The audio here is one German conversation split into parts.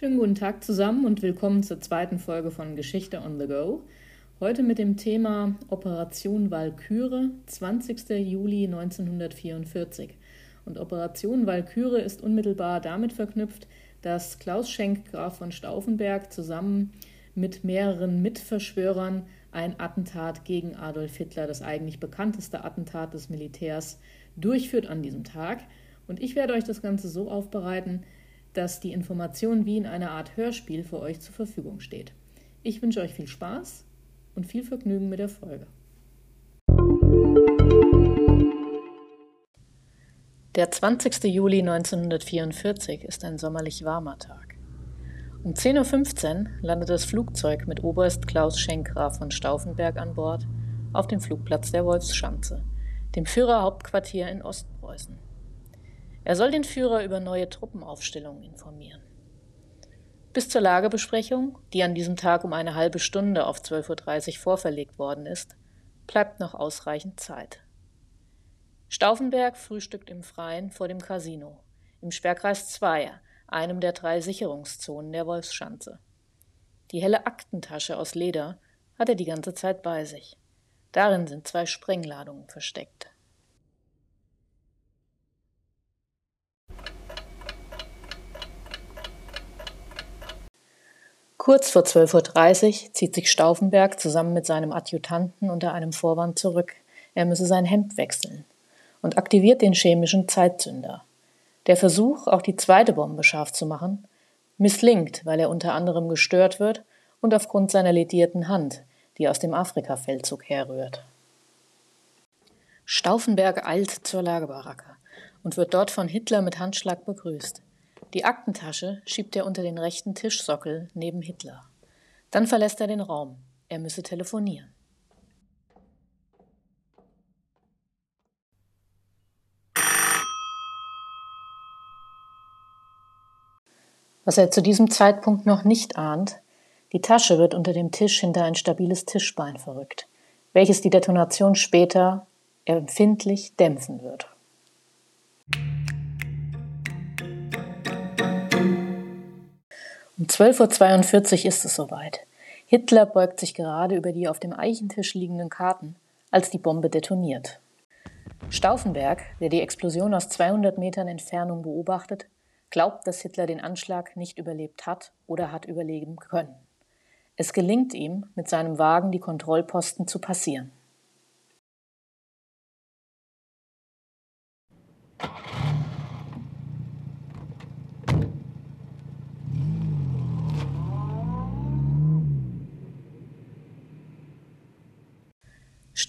Schönen guten Tag zusammen und willkommen zur zweiten Folge von Geschichte on the Go. Heute mit dem Thema Operation Walküre, 20. Juli 1944. Und Operation Walküre ist unmittelbar damit verknüpft, dass Klaus Schenk, Graf von Stauffenberg, zusammen mit mehreren Mitverschwörern ein Attentat gegen Adolf Hitler, das eigentlich bekannteste Attentat des Militärs, durchführt an diesem Tag. Und ich werde euch das Ganze so aufbereiten, dass die Information wie in einer Art Hörspiel für euch zur Verfügung steht. Ich wünsche euch viel Spaß und viel Vergnügen mit der Folge. Der 20. Juli 1944 ist ein sommerlich warmer Tag. Um 10.15 Uhr landet das Flugzeug mit Oberst Klaus Schenkgraf von Stauffenberg an Bord auf dem Flugplatz der Wolfsschanze, dem Führerhauptquartier in Ostpreußen. Er soll den Führer über neue Truppenaufstellungen informieren. Bis zur Lagebesprechung, die an diesem Tag um eine halbe Stunde auf 12.30 Uhr vorverlegt worden ist, bleibt noch ausreichend Zeit. Stauffenberg frühstückt im Freien vor dem Casino, im Sperrkreis 2, einem der drei Sicherungszonen der Wolfsschanze. Die helle Aktentasche aus Leder hat er die ganze Zeit bei sich. Darin sind zwei Sprengladungen versteckt. Kurz vor 12.30 Uhr zieht sich Stauffenberg zusammen mit seinem Adjutanten unter einem Vorwand zurück. Er müsse sein Hemd wechseln und aktiviert den chemischen Zeitzünder. Der Versuch, auch die zweite Bombe scharf zu machen, misslingt, weil er unter anderem gestört wird und aufgrund seiner ledierten Hand, die aus dem Afrika-Feldzug herrührt. Stauffenberg eilt zur Lagerbaracke und wird dort von Hitler mit Handschlag begrüßt. Die Aktentasche schiebt er unter den rechten Tischsockel neben Hitler. Dann verlässt er den Raum. Er müsse telefonieren. Was er zu diesem Zeitpunkt noch nicht ahnt, die Tasche wird unter dem Tisch hinter ein stabiles Tischbein verrückt, welches die Detonation später empfindlich dämpfen wird. Um 12.42 Uhr ist es soweit. Hitler beugt sich gerade über die auf dem Eichentisch liegenden Karten, als die Bombe detoniert. Stauffenberg, der die Explosion aus 200 Metern Entfernung beobachtet, glaubt, dass Hitler den Anschlag nicht überlebt hat oder hat überleben können. Es gelingt ihm, mit seinem Wagen die Kontrollposten zu passieren.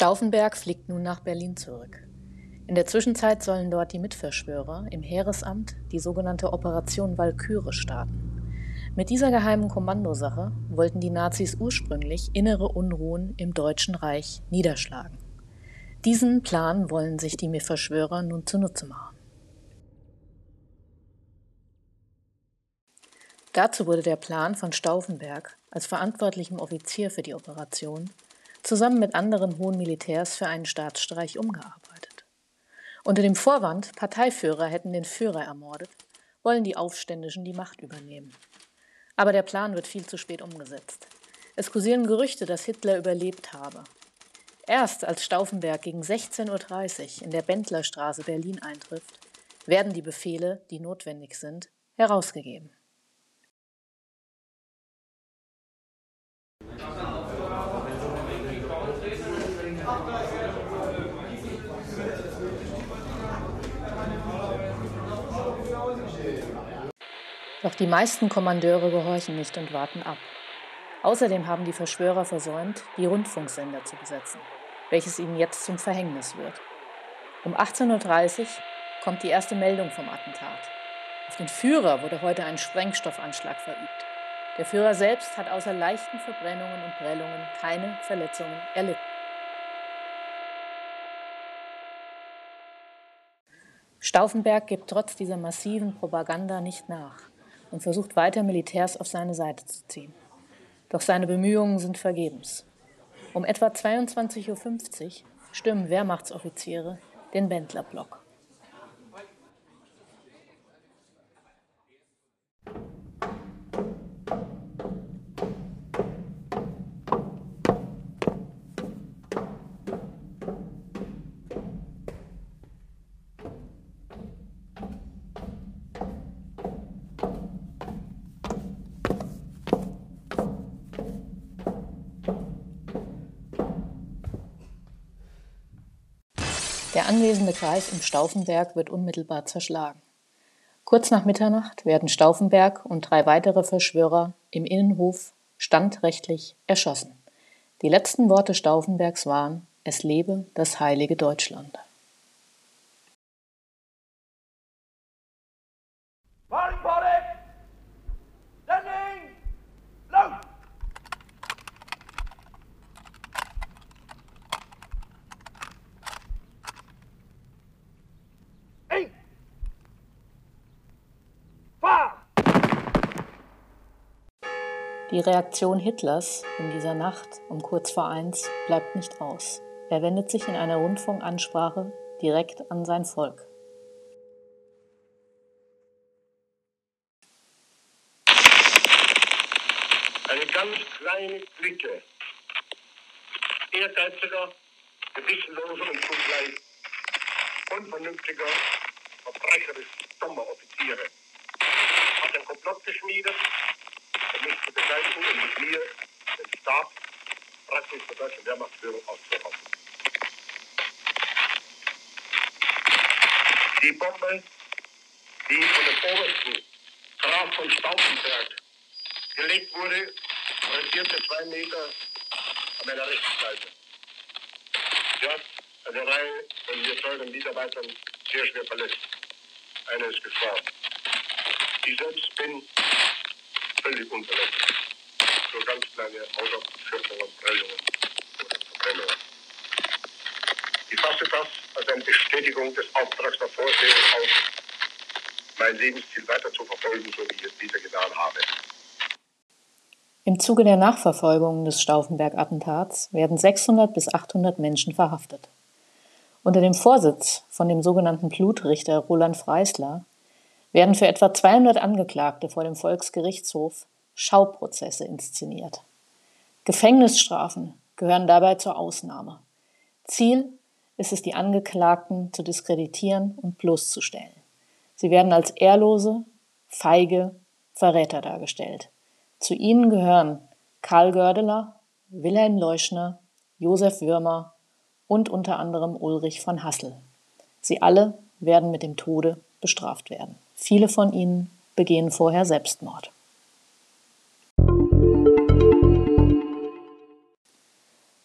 Stauffenberg fliegt nun nach Berlin zurück. In der Zwischenzeit sollen dort die Mitverschwörer im Heeresamt die sogenannte Operation Walküre starten. Mit dieser geheimen Kommandosache wollten die Nazis ursprünglich innere Unruhen im Deutschen Reich niederschlagen. Diesen Plan wollen sich die Verschwörer nun zunutze machen. Dazu wurde der Plan von Stauffenberg als verantwortlichem Offizier für die Operation zusammen mit anderen hohen Militärs für einen Staatsstreich umgearbeitet. Unter dem Vorwand, Parteiführer hätten den Führer ermordet, wollen die Aufständischen die Macht übernehmen. Aber der Plan wird viel zu spät umgesetzt. Es kursieren Gerüchte, dass Hitler überlebt habe. Erst als Stauffenberg gegen 16.30 Uhr in der Bendlerstraße Berlin eintrifft, werden die Befehle, die notwendig sind, herausgegeben. Doch die meisten Kommandeure gehorchen nicht und warten ab. Außerdem haben die Verschwörer versäumt, die Rundfunksender zu besetzen, welches ihnen jetzt zum Verhängnis wird. Um 18.30 Uhr kommt die erste Meldung vom Attentat. Auf den Führer wurde heute ein Sprengstoffanschlag verübt. Der Führer selbst hat außer leichten Verbrennungen und Prellungen keine Verletzungen erlitten. Stauffenberg gibt trotz dieser massiven Propaganda nicht nach und versucht weiter Militärs auf seine Seite zu ziehen. Doch seine Bemühungen sind vergebens. Um etwa 22.50 Uhr stürmen Wehrmachtsoffiziere den Bendlerblock. Der anwesende Kreis im Stauffenberg wird unmittelbar zerschlagen. Kurz nach Mitternacht werden Stauffenberg und drei weitere Verschwörer im Innenhof standrechtlich erschossen. Die letzten Worte Stauffenbergs waren: Es lebe das heilige Deutschland. Die Reaktion Hitlers in dieser Nacht um kurz vor eins bleibt nicht aus. Er wendet sich in einer Rundfunkansprache direkt an sein Volk. Eine ganz kleine Clique ehrgeiziger, gewissenloser und zugleich unvernünftiger, verbrecherisch dummer Offiziere hat ein Komplott geschmiedet um mich zu beseitigen und mit mir den Staat praktisch der deutschen Wehrmachtsführung auszurauben. Die Bombe, die von dem obersten Graf von Stauffenberg gelegt wurde, rasierte zwei Meter an meiner rechten Seite. Sie hat eine Reihe von mir teuren Mitarbeitern sehr schwer verletzt. Einer ist gestorben. Ich selbst bin völlig unverletzt. Nur ganz kleine Hautausschürfungen, Prellungen oder Verbrennungen. Ich fasse das als eine Bestätigung des Auftrags der Vorsehung auf, mein Lebensziel weiter zu verfolgen, so wie ich es wieder getan habe. Im Zuge der Nachverfolgung des Stauffenberg-Attentats werden 600 bis 800 Menschen verhaftet. Unter dem Vorsitz von dem sogenannten Blutrichter Roland Freisler werden für etwa 200 Angeklagte vor dem Volksgerichtshof Schauprozesse inszeniert. Gefängnisstrafen gehören dabei zur Ausnahme. Ziel ist es, die Angeklagten zu diskreditieren und bloßzustellen. Sie werden als ehrlose, feige Verräter dargestellt. Zu ihnen gehören Karl Gördeler, Wilhelm Leuschner, Josef Würmer und unter anderem Ulrich von Hassel. Sie alle werden mit dem Tode bestraft werden. Viele von ihnen begehen vorher Selbstmord.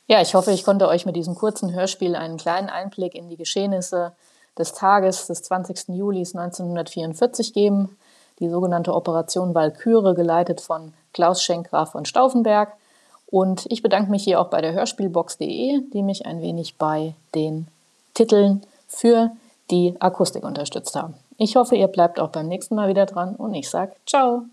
Ja, ich hoffe, ich konnte euch mit diesem kurzen Hörspiel einen kleinen Einblick in die Geschehnisse des Tages des 20. Juli 1944 geben. Die sogenannte Operation Walküre, geleitet von Klaus Schenkgraf von Stauffenberg. Und ich bedanke mich hier auch bei der Hörspielbox.de, die mich ein wenig bei den Titeln für die Akustik unterstützt haben. Ich hoffe, ihr bleibt auch beim nächsten Mal wieder dran und ich sage ciao.